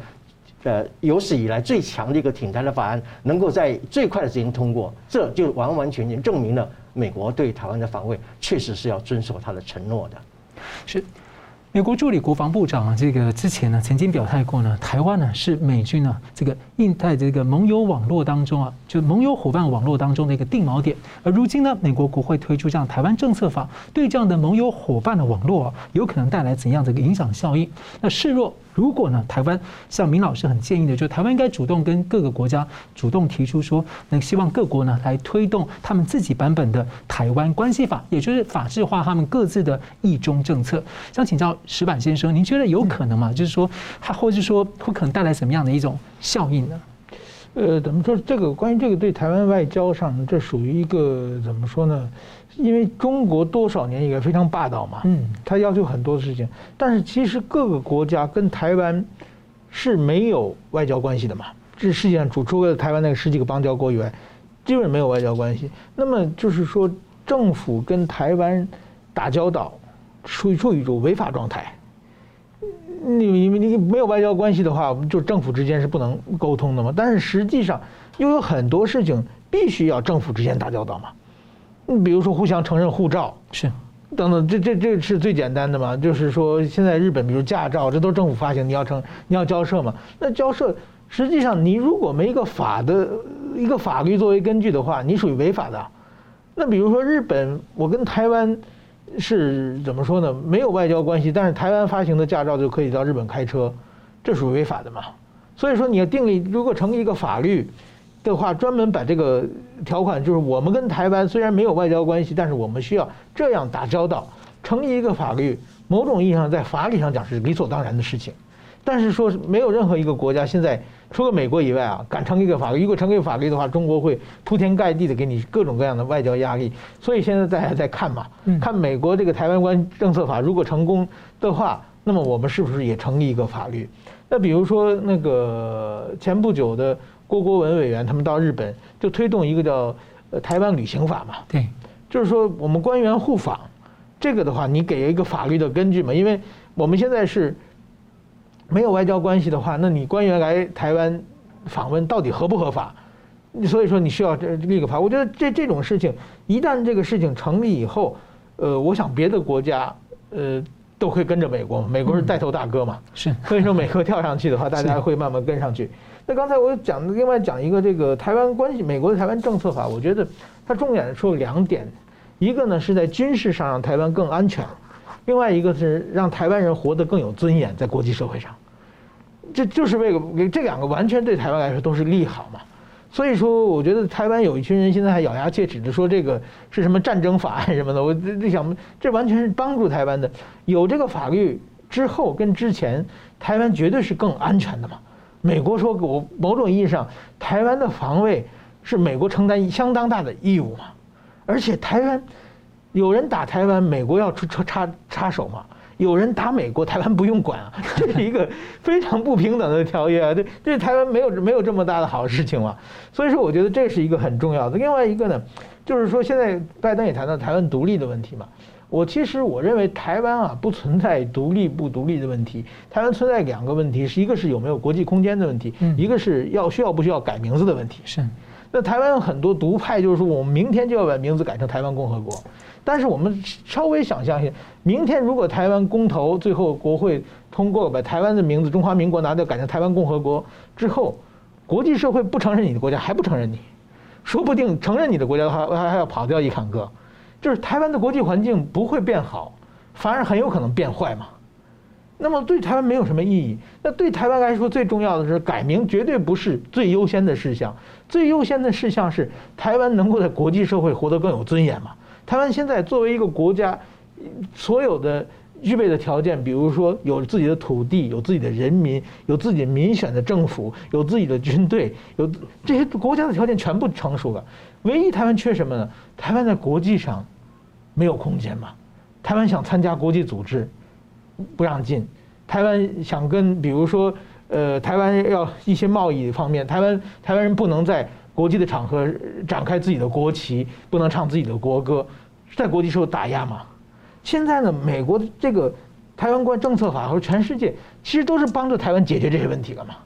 呃有史以来最强的一个挺台的法案能够在最快的时间通过，这就完完全全证明了美国对台湾的防卫确实是要遵守他的承诺的，是。美国助理国防部长啊，这个之前呢曾经表态过呢，台湾呢是美军呢这个印太这个盟友网络当中啊，就盟友伙伴网络当中的一个定锚点。而如今呢，美国国会推出这样台湾政策法，对这样的盟友伙伴的网络啊，有可能带来怎样的一个影响效应？那示弱。如果呢，台湾像明老师很建议的，就台湾应该主动跟各个国家主动提出说，那希望各国呢来推动他们自己版本的台湾关系法，也就是法制化他们各自的一中政策。想请教石板先生，您觉得有可能吗？就是说，他或者是说会可能带来什么样的一种效应呢？呃，怎么说？这个关于这个对台湾外交上，这属于一个怎么说呢？因为中国多少年以来非常霸道嘛，嗯，他要求很多事情，但是其实各个国家跟台湾是没有外交关系的嘛。这世界上除除了台湾那个十几个邦交国以外，基本没有外交关系。那么就是说，政府跟台湾打交道，处于处于一种违法状态。你你你没有外交关系的话，就政府之间是不能沟通的嘛。但是实际上又有很多事情必须要政府之间打交道嘛。你比如说互相承认护照是，等等，这这这是最简单的嘛？就是说现在日本，比如驾照，这都是政府发行，你要成你要交涉嘛？那交涉实际上你如果没一个法的一个法律作为根据的话，你属于违法的。那比如说日本，我跟台湾是怎么说呢？没有外交关系，但是台湾发行的驾照就可以到日本开车，这属于违法的嘛？所以说你要订立，如果成立一个法律。的话，专门把这个条款，就是我们跟台湾虽然没有外交关系，但是我们需要这样打交道，成立一个法律，某种意义上在法理上讲是理所当然的事情。但是说没有任何一个国家现在除了美国以外啊，敢成立一个法律。如果成立法律的话，中国会铺天盖地的给你各种各样的外交压力。所以现在大家在看嘛，看美国这个台湾关政策法如果成功的话，那么我们是不是也成立一个法律？那比如说那个前不久的。郭国文委员他们到日本就推动一个叫呃台湾旅行法嘛，对，就是说我们官员互访，这个的话你给一个法律的根据嘛，因为我们现在是没有外交关系的话，那你官员来台湾访问到底合不合法？所以说你需要这立个法。我觉得这这种事情一旦这个事情成立以后，呃，我想别的国家呃都会跟着美国，美国是带头大哥嘛，是，所以说美国跳上去的话，大家会慢慢跟上去。那刚才我讲另外讲一个这个台湾关系，美国的台湾政策法，我觉得它重点说两点，一个呢是在军事上让台湾更安全，另外一个是让台湾人活得更有尊严在国际社会上，这就是为了这两个完全对台湾来说都是利好嘛。所以说，我觉得台湾有一群人现在还咬牙切齿的说这个是什么战争法案什么的，我就想这完全是帮助台湾的。有这个法律之后跟之前，台湾绝对是更安全的嘛。美国说，我某种意义上，台湾的防卫是美国承担相当大的义务嘛，而且台湾有人打台湾，美国要出插插插手嘛，有人打美国，台湾不用管啊，这是一个非常不平等的条约啊，对，对台湾没有没有这么大的好事情嘛，所以说我觉得这是一个很重要的。另外一个呢，就是说现在拜登也谈到台湾独立的问题嘛。我其实我认为台湾啊不存在独立不独立的问题，台湾存在两个问题，是一个是有没有国际空间的问题，一个是要需要不需要改名字的问题。是，那台湾有很多独派，就是说我们明天就要把名字改成台湾共和国。但是我们稍微想象一下，明天如果台湾公投最后国会通过把台湾的名字中华民国拿掉，改成台湾共和国之后，国际社会不承认你的国家，还不承认你，说不定承认你的国家的话，还还要跑掉一两个，就是台湾的国际环境不会变好，反而很有可能变坏嘛。那么对台湾没有什么意义。那对台湾来说，最重要的是改名，绝对不是最优先的事项。最优先的事项是台湾能够在国际社会活得更有尊严嘛。台湾现在作为一个国家，所有的具备的条件，比如说有自己的土地，有自己的人民，有自己的民选的政府，有自己的军队，有这些国家的条件全部成熟了。唯一台湾缺什么呢？台湾在国际上没有空间嘛。台湾想参加国际组织，不让进。台湾想跟，比如说，呃，台湾要一些贸易方面，台湾台湾人不能在。国际的场合展开自己的国旗，不能唱自己的国歌，在国际受打压嘛。现在呢，美国的这个台湾观政策法和全世界其实都是帮助台湾解决这些问题的嘛。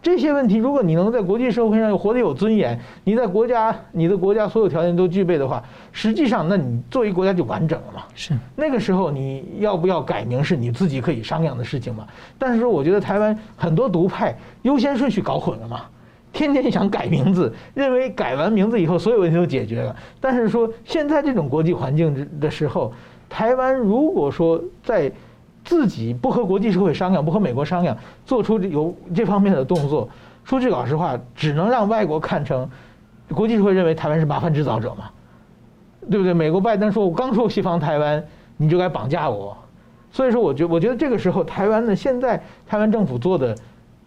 这些问题，如果你能在国际社会上活得有尊严，你在国家你的国家所有条件都具备的话，实际上，那你作为国家就完整了嘛。是那个时候你要不要改名是你自己可以商量的事情嘛。但是说，我觉得台湾很多独派优先顺序搞混了嘛。天天想改名字，认为改完名字以后所有问题都解决了。但是说现在这种国际环境的时候，台湾如果说在自己不和国际社会商量，不和美国商量，做出有这方面的动作，说句老实话，只能让外国看成国际社会认为台湾是麻烦制造者嘛，对不对？美国拜登说：“我刚说西方台湾，你就该绑架我。”所以说，我觉我觉得这个时候台湾的，现在台湾政府做的。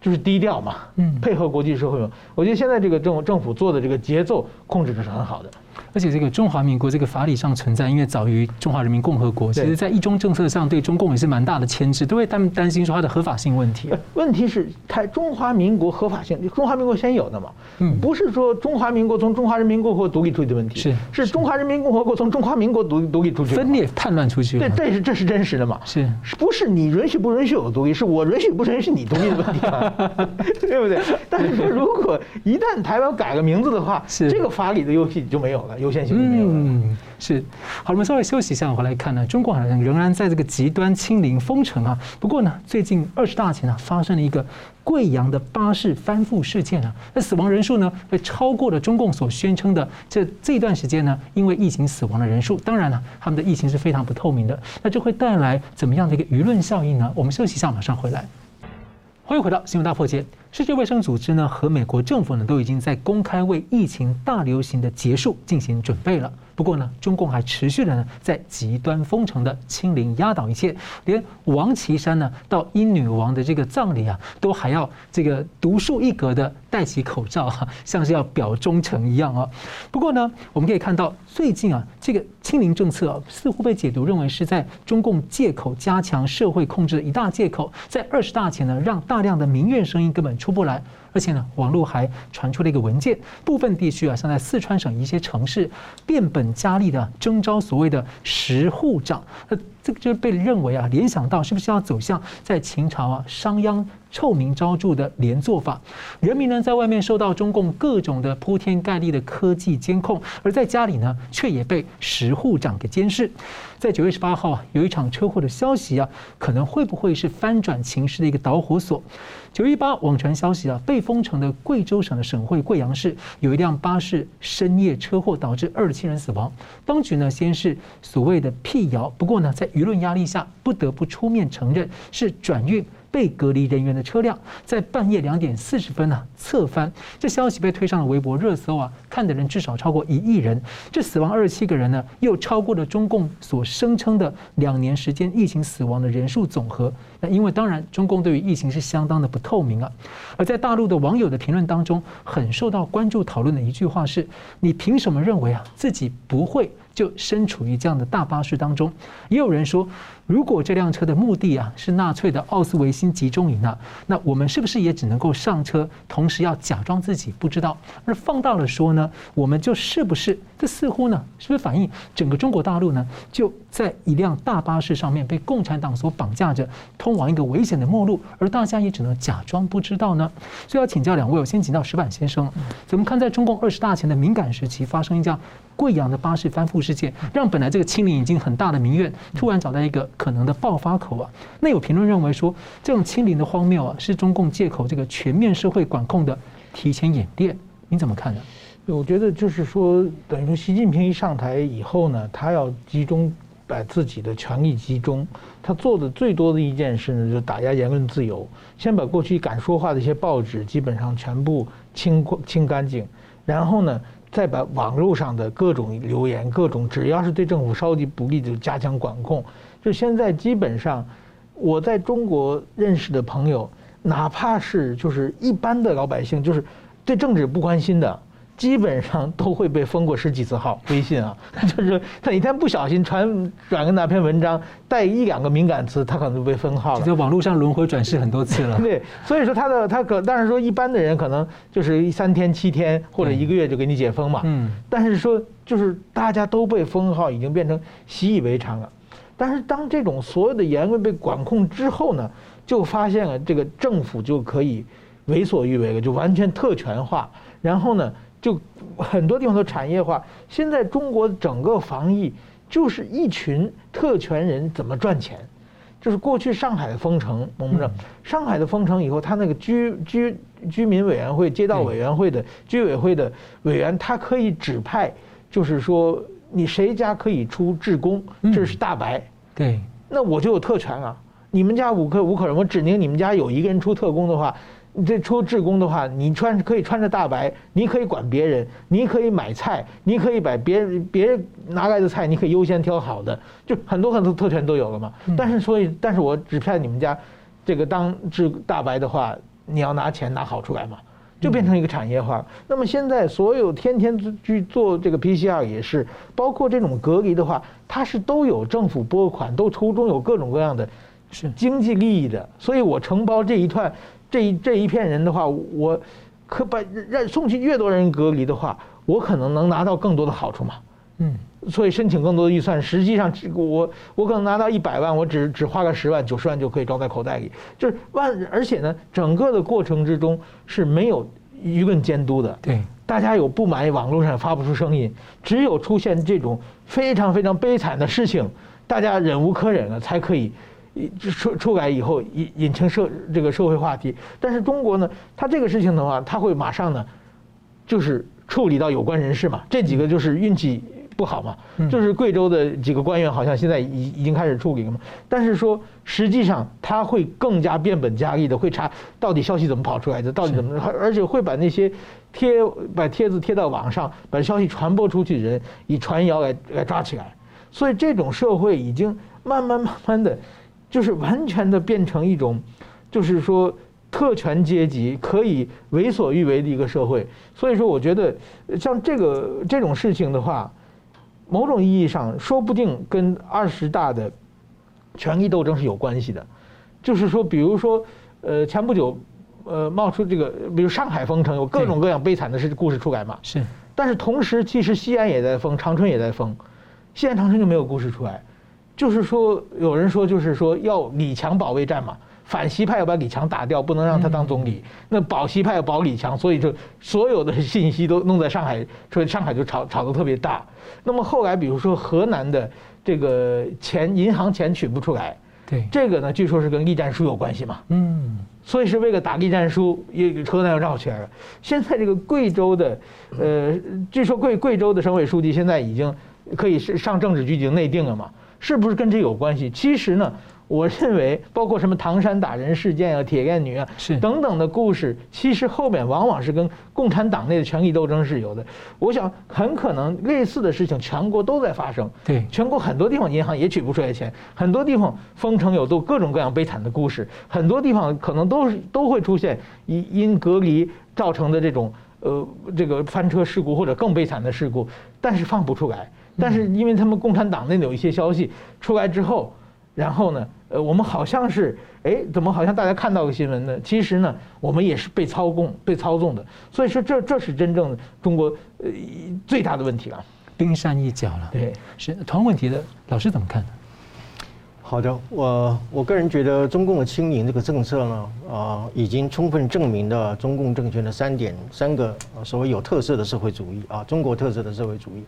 就是低调嘛，嗯，配合国际社会嘛。我觉得现在这个政政府做的这个节奏控制的是很好的。而且这个中华民国这个法理上存在，因为早于中华人民共和国，其实在一中政策上对中共也是蛮大的牵制，都会他们担心说它的合法性问题。问题是，台中华民国合法性，中华民国先有的嘛，嗯，不是说中华民国从中华人民共和国独立出去的问题，是是中华人民共和国从中华民国独独立出去，分裂叛乱出去，对，这是这是真实的嘛，是。不是你允许不允许我独立，是我允许不允许你独立的问题嘛，对不对？但是说如果一旦台湾改个名字的话，是。这个法理的游戏就没有了，优先性没有了。嗯，是。好，我们稍微休息一下，回来看呢，中国好像仍然在这个极端清零封城啊。不过呢，最近二十大前呢，发生了一个贵阳的巴士翻覆事件啊，那死亡人数呢，会超过了中共所宣称的这这段时间呢，因为疫情死亡的人数。当然了，他们的疫情是非常不透明的，那这会带来怎么样的一个舆论效应呢？我们休息一下，马上回来。欢迎回到新闻大破解。世界卫生组织呢和美国政府呢都已经在公开为疫情大流行的结束进行准备了。不过呢，中共还持续的呢在极端封城的清零压倒一切，连王岐山呢到英女王的这个葬礼啊，都还要这个独树一格的戴起口罩哈，像是要表忠诚一样啊。不过呢，我们可以看到最近啊，这个清零政策啊似乎被解读认为是在中共借口加强社会控制的一大借口，在二十大前呢让大量的民怨声音根本。出不来，而且呢，网络还传出了一个文件，部分地区啊，像在四川省一些城市，变本加厉的征招所谓的十户长，那，这个就被认为啊，联想到是不是要走向在秦朝啊商鞅臭名昭著的连坐法？人民呢在外面受到中共各种的铺天盖地的科技监控，而在家里呢却也被十户长给监视。在九月十八号啊，有一场车祸的消息啊，可能会不会是翻转情势的一个导火索？九一八网传消息啊，被封城的贵州省的省会贵阳市有一辆巴士深夜车祸导致二十七人死亡。当局呢先是所谓的辟谣，不过呢在舆论压力下不得不出面承认是转运。被隔离人员的车辆在半夜两点四十分呢侧翻，这消息被推上了微博热搜啊，看的人至少超过一亿人。这死亡二十七个人呢，又超过了中共所声称的两年时间疫情死亡的人数总和。那因为当然，中共对于疫情是相当的不透明啊。而在大陆的网友的评论当中，很受到关注讨论的一句话是：你凭什么认为啊自己不会就身处于这样的大巴士当中？也有人说。如果这辆车的目的啊是纳粹的奥斯维辛集中营呢，那我们是不是也只能够上车，同时要假装自己不知道？而放大了说呢，我们就是不是？这似乎呢，是不是反映整个中国大陆呢，就在一辆大巴士上面被共产党所绑架着，通往一个危险的末路，而大家也只能假装不知道呢？所以要请教两位，我先请教石板先生，怎么看在中共二十大前的敏感时期发生一架贵阳的巴士翻覆事件，让本来这个清零已经很大的民怨，突然找到一个可能的爆发口啊？那有评论认为说，这种清零的荒谬啊，是中共借口这个全面社会管控的提前演练，你怎么看呢？我觉得就是说，等于说，习近平一上台以后呢，他要集中把自己的权力集中，他做的最多的一件事呢，就打压言论自由，先把过去敢说话的一些报纸基本上全部清清干净，然后呢，再把网络上的各种留言、各种只要是对政府稍微不利的，就加强管控。就现在基本上，我在中国认识的朋友，哪怕是就是一般的老百姓，就是对政治不关心的。基本上都会被封过十几次号微信啊，就是他哪天不小心传转个那篇文章带一两个敏感词，他可能就被封号了。在网络上轮回转世很多次了。对，所以说他的他可，但是说一般的人可能就是三天七天或者一个月就给你解封嘛。嗯。但是说就是大家都被封号，已经变成习以为常了。但是当这种所有的言论被管控之后呢，就发现了这个政府就可以为所欲为了，就完全特权化，然后呢。就很多地方都产业化，现在中国整个防疫就是一群特权人怎么赚钱，就是过去上海的封城，我们知道上海的封城以后，他那个居居居民委员会、街道委员会的居委会的委员，他可以指派，就是说你谁家可以出志工，这是大白，对，那我就有特权啊，你们家五个五口人，我指定你们家有一个人出特工的话。你这出志工的话，你穿可以穿着大白，你可以管别人，你可以买菜，你可以把别人别人拿来的菜，你可以优先挑好的，就很多很多特权都有了嘛。但是所以，但是我只派你们家这个当志大白的话，你要拿钱拿好处来嘛，就变成一个产业化。那么现在所有天天去做这个 PCR 也是，包括这种隔离的话，它是都有政府拨款，都途中有各种各样的是经济利益的。所以我承包这一段。这一这一片人的话，我可把让送去越多人隔离的话，我可能能拿到更多的好处嘛。嗯，所以申请更多的预算，实际上我我可能拿到一百万，我只只花个十万九十万就可以装在口袋里，就是万，而且呢，整个的过程之中是没有舆论监督的。对，大家有不满意，网络上发不出声音，只有出现这种非常非常悲惨的事情，大家忍无可忍了，才可以。出出来以后引引成社这个社会话题，但是中国呢，他这个事情的话，他会马上呢，就是处理到有关人士嘛。这几个就是运气不好嘛，就是贵州的几个官员好像现在已已经开始处理了嘛。但是说实际上他会更加变本加厉的，会查到底消息怎么跑出来的，到底怎么，而且会把那些贴把帖子贴到网上，把消息传播出去的人以传谣来来抓起来。所以这种社会已经慢慢慢慢的。就是完全的变成一种，就是说特权阶级可以为所欲为的一个社会。所以说，我觉得像这个这种事情的话，某种意义上说不定跟二十大的权力斗争是有关系的。就是说，比如说，呃，前不久，呃，冒出这个，比如上海封城，有各种各样悲惨的事故事出来嘛。是。但是同时，其实西安也在封，长春也在封，西安、长春就没有故事出来。就是说，有人说，就是说要李强保卫战嘛，反西派要把李强打掉，不能让他当总理。那保西派要保李强，所以就所有的信息都弄在上海，所以上海就吵吵得特别大。那么后来，比如说河南的这个钱，银行钱取不出来，对这个呢，据说是跟栗战书有关系嘛。嗯，所以是为了打栗战书，也河南又绕起来了。现在这个贵州的，呃，据说贵贵州的省委书记现在已经可以上政治局，已经内定了嘛。是不是跟这有关系？其实呢，我认为包括什么唐山打人事件啊、铁链女啊，是等等的故事，其实后面往往是跟共产党内的权力斗争是有的。我想很可能类似的事情全国都在发生。对，全国很多地方银行也取不出来钱，很多地方封城有度各种各样悲惨的故事，很多地方可能都是都会出现因因隔离造成的这种呃这个翻车事故或者更悲惨的事故，但是放不出来。但是因为他们共产党内有一些消息出来之后，然后呢，呃，我们好像是，哎，怎么好像大家看到个新闻呢？其实呢，我们也是被操控、被操纵的。所以说，这这是真正中国呃最大的问题了，冰山一角了。对，是同样问题的老师怎么看呢？好的，我我个人觉得中共的清零这个政策呢，啊、呃，已经充分证明了中共政权的三点三个所谓有特色的社会主义啊，中国特色的社会主义。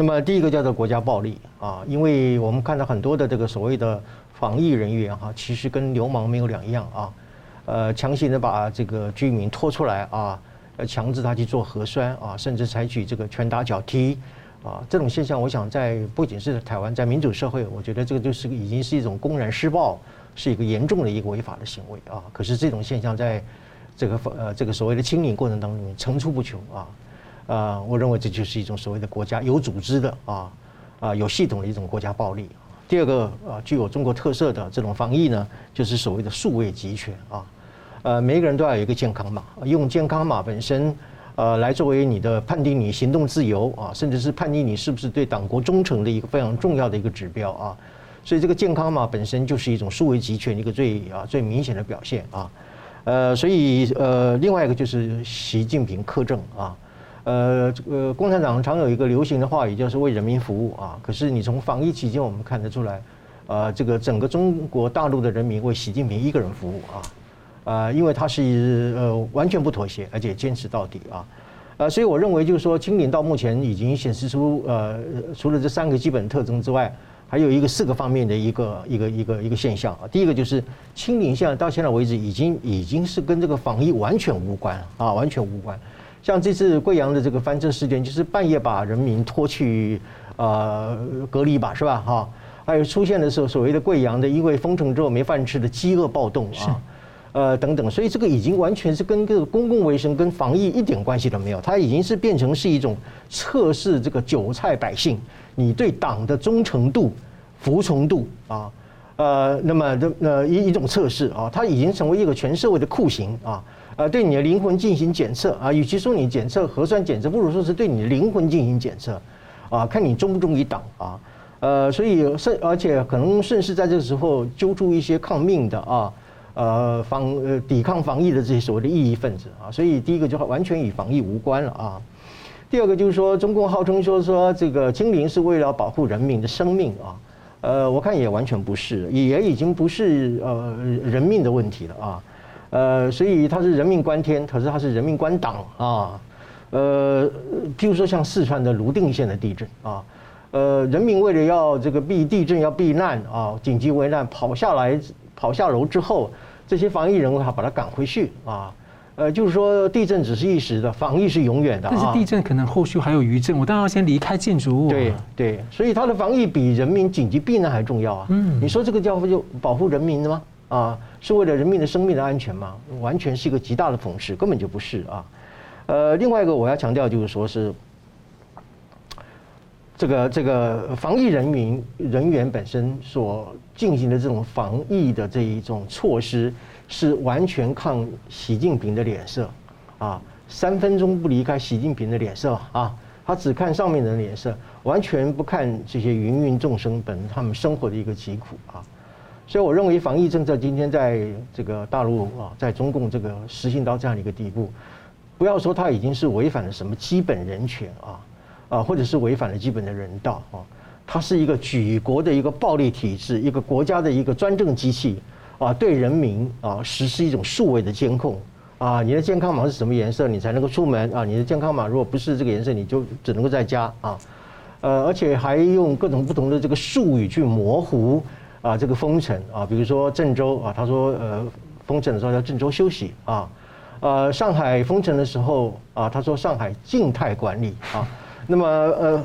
那么第一个叫做国家暴力啊，因为我们看到很多的这个所谓的防疫人员哈，其实跟流氓没有两样啊，呃，强行的把这个居民拖出来啊，要强制他去做核酸啊，甚至采取这个拳打脚踢。啊，这种现象，我想在不仅是台湾，在民主社会，我觉得这个就是已经是一种公然施暴，是一个严重的一个违法的行为啊。可是这种现象在这个呃这个所谓的清零过程当中层出不穷啊。啊，我认为这就是一种所谓的国家有组织的啊啊有系统的一种国家暴力。第二个啊，具有中国特色的这种防疫呢，就是所谓的数位集权啊。呃，每个人都要有一个健康码，用健康码本身。呃，来作为你的判定你行动自由啊，甚至是判定你是不是对党国忠诚的一个非常重要的一个指标啊。所以这个健康码本身就是一种数位集权一个最啊最明显的表现啊。呃，所以呃，另外一个就是习近平苛政啊。呃，这个共产党常有一个流行的话语，就是为人民服务啊。可是你从防疫期间我们看得出来，呃，这个整个中国大陆的人民为习近平一个人服务啊。啊，因为他是呃完全不妥协，而且坚持到底啊，呃，所以我认为就是说，清零到目前已经显示出呃，除了这三个基本特征之外，还有一个四个方面的一个一个一个一个现象啊。第一个就是清零，现在到现在为止已经已经是跟这个防疫完全无关啊，完全无关。像这次贵阳的这个翻车事件，就是半夜把人民拖去呃隔离吧，是吧？哈，还有出现的时候所谓的贵阳的因为封城之后没饭吃的饥饿暴动啊。呃，等等，所以这个已经完全是跟这个公共卫生、跟防疫一点关系都没有，它已经是变成是一种测试这个韭菜百姓你对党的忠诚度、服从度啊，呃，那么的呃一一种测试啊，它已经成为一个全社会的酷刑啊，呃，对你的灵魂进行检测啊，与其说你检测核酸检测，不如说是对你的灵魂进行检测啊，看你忠不忠于党啊，呃，所以甚而且可能甚至在这个时候揪出一些抗命的啊。呃，防呃抵抗防疫的这些所谓的异议分子啊，所以第一个就完全与防疫无关了啊。第二个就是说，中共号称说说这个清零是为了保护人民的生命啊，呃，我看也完全不是，也已经不是呃人命的问题了啊。呃，所以它是人命关天，可是它是人命关党啊。呃，譬如说像四川的泸定县的地震啊，呃，人民为了要这个避地震要避难啊，紧急危难跑下来跑下楼之后。这些防疫人员还把他赶回去啊，呃，就是说地震只是一时的，防疫是永远的。但是地震可能后续还有余震，我当然要先离开建筑物。对对，所以它的防疫比人民紧急避难还重要啊。嗯，你说这个叫就保护人民的吗？啊，是为了人民的生命的安全吗？完全是一个极大的讽刺，根本就不是啊。呃，另外一个我要强调就是说是。这个这个防疫人员人员本身所进行的这种防疫的这一种措施，是完全看习近平的脸色，啊，三分钟不离开习近平的脸色啊，他只看上面的脸色，完全不看这些芸芸众生本他们生活的一个疾苦啊，所以我认为防疫政策今天在这个大陆啊，在中共这个实行到这样的一个地步，不要说它已经是违反了什么基本人权啊。啊，或者是违反了基本的人道啊，它是一个举国的一个暴力体制，一个国家的一个专政机器啊，对人民啊实施一种数位的监控啊，你的健康码是什么颜色，你才能够出门啊？你的健康码如果不是这个颜色，你就只能够在家啊，呃，而且还用各种不同的这个术语去模糊啊这个封城啊，比如说郑州啊，他说呃封城的时候要郑州休息啊，呃上海封城的时候啊，他说上海静态管理啊。那么呃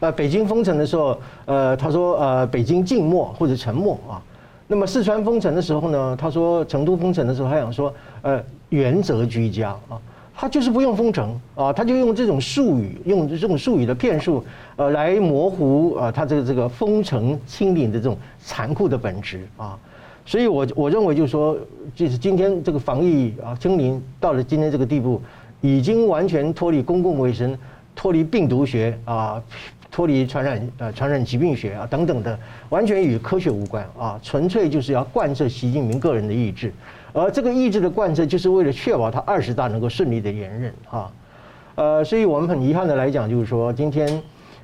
呃，北京封城的时候，呃，他说呃，北京静默或者沉默啊。那么四川封城的时候呢，他说成都封城的时候，他想说呃，原则居家啊，他就是不用封城啊，他就用这种术语，用这种术语的骗术，呃，来模糊啊，他这个这个封城清零的这种残酷的本质啊。所以我我认为就是说，就是今天这个防疫啊清零到了今天这个地步，已经完全脱离公共卫生。脱离病毒学啊，脱离传染呃传染疾病学啊等等的，完全与科学无关啊，纯粹就是要贯彻习近平个人的意志，而这个意志的贯彻就是为了确保他二十大能够顺利的连任啊，呃，所以我们很遗憾的来讲，就是说今天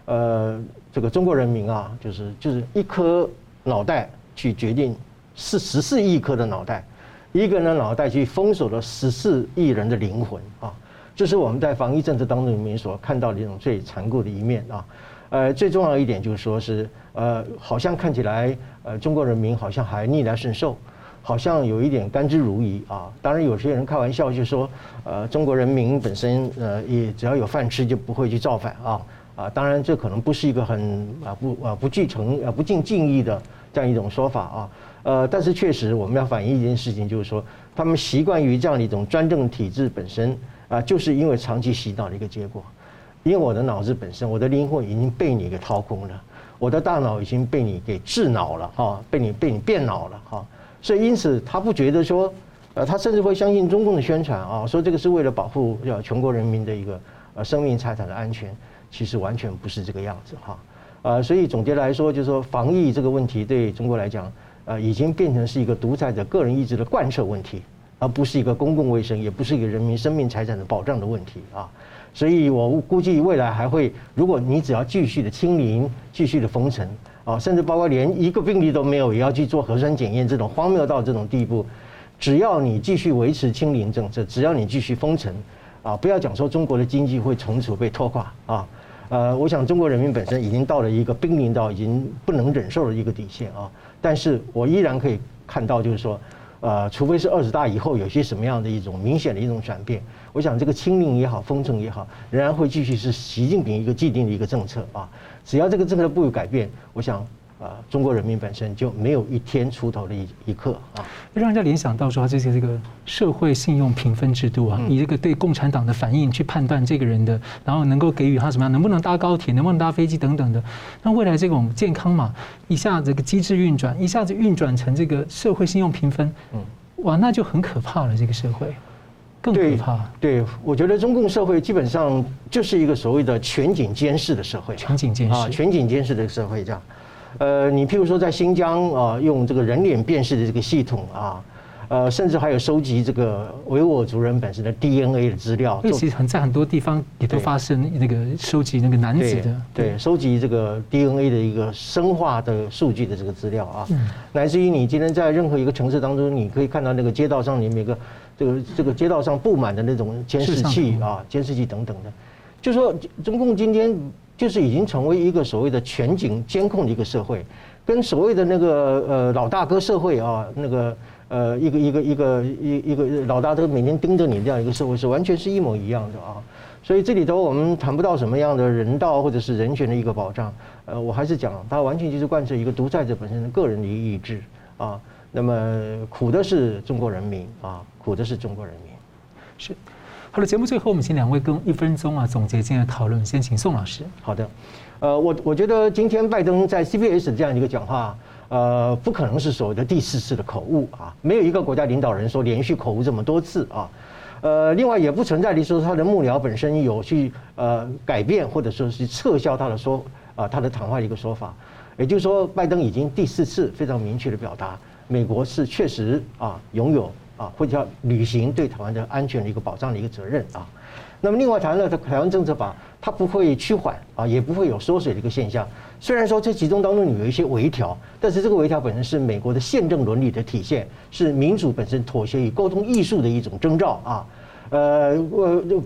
呃这个中国人民啊，就是就是一颗脑袋去决定是十四亿颗的脑袋，一个呢脑袋去封锁了十四亿人的灵魂啊。这是我们在防疫政策当中里面所看到的一种最残酷的一面啊，呃，最重要一点就是说是，呃，好像看起来，呃，中国人民好像还逆来顺受，好像有一点甘之如饴啊。当然，有些人开玩笑就说，呃，中国人民本身呃也只要有饭吃就不会去造反啊啊。当然，这可能不是一个很啊不啊不具诚啊不尽敬意的这样一种说法啊。呃，但是确实我们要反映一件事情，就是说他们习惯于这样的一种专政体制本身。啊，就是因为长期洗脑的一个结果，因为我的脑子本身，我的灵魂已经被你给掏空了，我的大脑已经被你给智脑了哈，被你被你变脑了哈，所以因此他不觉得说，呃，他甚至会相信中共的宣传啊，说这个是为了保护要全国人民的一个呃生命财产的安全，其实完全不是这个样子哈，啊，所以总结来说，就是说防疫这个问题对中国来讲，呃，已经变成是一个独裁者个人意志的贯彻问题。而不是一个公共卫生，也不是一个人民生命财产的保障的问题啊，所以我估计未来还会，如果你只要继续的清零，继续的封城啊，甚至包括连一个病例都没有，也要去做核酸检验，这种荒谬到这种地步，只要你继续维持清零政策，只要你继续封城啊，不要讲说中国的经济会从此被拖垮啊，呃，我想中国人民本身已经到了一个濒临到已经不能忍受的一个底线啊，但是我依然可以看到，就是说。呃，除非是二十大以后有些什么样的一种明显的一种转变，我想这个清零也好，封城也好，仍然会继续是习近平一个既定的一个政策啊。只要这个政策不予改变，我想。啊，中国人民本身就没有一天出头的一一刻啊，让人家联想到说，这些这个社会信用评分制度啊，以这个对共产党的反应去判断这个人的，然后能够给予他什么样，能不能搭高铁，能不能搭飞机等等的。那未来这种健康码一下子这个机制运转，一下子运转成这个社会信用评分，嗯，哇，那就很可怕了。这个社会更可怕。对，对，我觉得中共社会基本上就是一个所谓的全景监视的社会，全景监视啊，全景监视的社会这样。呃，你譬如说在新疆啊，用这个人脸辨识的这个系统啊，呃，甚至还有收集这个维吾尔族人本身的 DNA 的资料。其实很在很多地方也都发生那个收集那个男子的，对，收集这个 DNA 的一个生化的数据的这个资料啊，乃至于你今天在任何一个城市当中，你可以看到那个街道上，你每个这个这个街道上布满的那种监视器啊，监视器等等的，就说中共今天。就是已经成为一个所谓的全景监控的一个社会，跟所谓的那个呃老大哥社会啊，那个呃一个一个一个一一个老大哥每天盯着你这样一个社会是完全是一模一样的啊。所以这里头我们谈不到什么样的人道或者是人权的一个保障，呃，我还是讲它完全就是贯彻一个独裁者本身的个人的意志啊。那么苦的是中国人民啊，苦的是中国人民，是。好了，节目最后我们请两位跟一分钟啊总结今天的讨论。先请宋老师。好的，呃，我我觉得今天拜登在 CBS 这样一个讲话，呃，不可能是所谓的第四次的口误啊，没有一个国家领导人说连续口误这么多次啊，呃，另外也不存在的说他的幕僚本身有去呃改变或者说是撤销他的说啊他的谈话的一个说法，也就是说拜登已经第四次非常明确的表达，美国是确实啊拥有。啊，或者叫履行对台湾的安全的一个保障的一个责任啊。那么另外谈了台湾政策法，它不会趋缓啊，也不会有缩水的一个现象。虽然说这其中当中有一些微调，但是这个微调本身是美国的宪政伦理的体现，是民主本身妥协与沟通艺术的一种征兆啊。呃，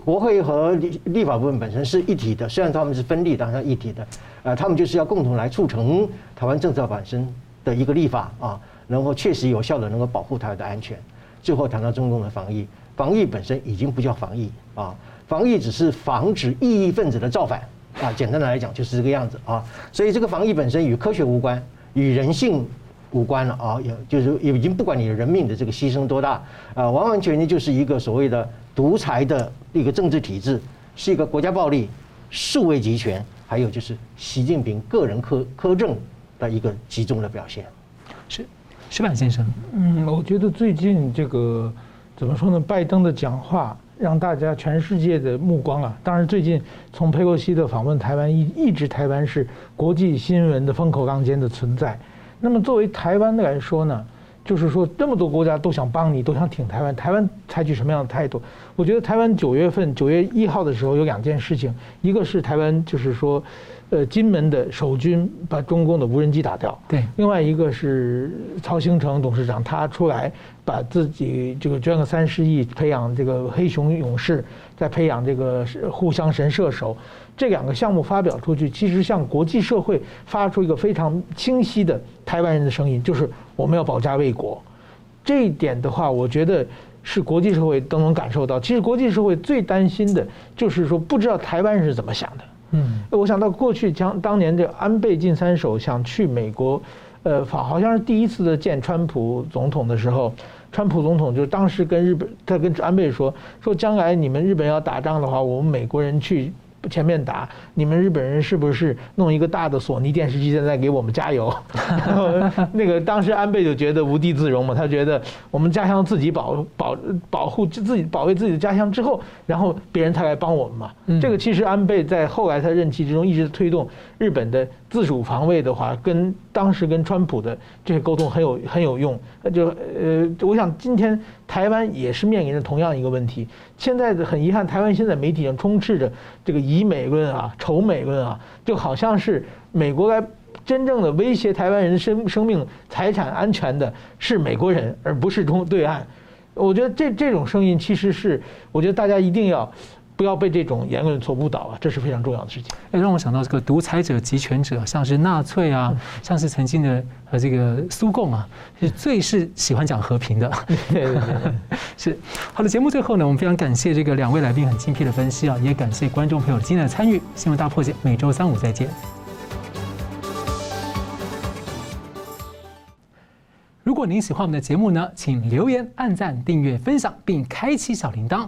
国会和立立法部分本身是一体的，虽然他们是分立，但是一体的。呃，他们就是要共同来促成台湾政策本身的一个立法啊，能够确实有效的能够保护台湾的安全。最后谈到中共的防疫，防疫本身已经不叫防疫啊，防疫只是防止异议分子的造反啊，简单的来讲就是这个样子啊。所以这个防疫本身与科学无关，与人性无关了啊，也就是已经不管你人命的这个牺牲多大啊，完完全全就是一个所谓的独裁的一个政治体制，是一个国家暴力、数位集权，还有就是习近平个人科苛政的一个集中的表现，是。石板先生，嗯，我觉得最近这个怎么说呢？拜登的讲话让大家全世界的目光啊，当然最近从佩洛西的访问台湾一一直台湾是国际新闻的风口浪尖的存在。那么作为台湾来说呢，就是说这么多国家都想帮你，都想挺台湾，台湾采取什么样的态度？我觉得台湾九月份九月一号的时候有两件事情，一个是台湾就是说。呃，金门的守军把中共的无人机打掉。对，另外一个是曹兴诚董事长，他出来把自己这个捐个三十亿培养这个黑熊勇士，再培养这个互相神射手，这两个项目发表出去，其实向国际社会发出一个非常清晰的台湾人的声音，就是我们要保家卫国。这一点的话，我觉得是国际社会都能感受到。其实国际社会最担心的就是说，不知道台湾人是怎么想的。嗯，我想到过去将当年这安倍晋三首相去美国，呃，好像是第一次的见川普总统的时候，川普总统就当时跟日本，他跟安倍说，说将来你们日本要打仗的话，我们美国人去。前面打你们日本人是不是弄一个大的索尼电视机在那给我们加油？那个当时安倍就觉得无地自容嘛，他觉得我们家乡自己保保保护自己保卫自己的家乡之后，然后别人才来帮我们嘛。这个其实安倍在后来他任期之中一直推动日本的自主防卫的话，跟当时跟川普的这些沟通很有很有用。就呃，我想今天台湾也是面临着同样一个问题。现在很遗憾，台湾现在媒体上充斥着这个以美论啊、仇美论啊，就好像是美国来真正的威胁台湾人生生命财产安全的是美国人，而不是中对岸。我觉得这这种声音其实是，我觉得大家一定要。不要被这种言论所误导啊，这是非常重要的事情。哎，让我想到这个独裁者、集权者，像是纳粹啊，像是曾经的呃这个苏共啊，是最是喜欢讲和平的。对 对对，是。好的，节目最后呢，我们非常感谢这个两位来宾很精辟的分析啊，也感谢观众朋友今天的参与。新闻大破解每周三五再见。如果您喜欢我们的节目呢，请留言、按赞、订阅、分享，并开启小铃铛。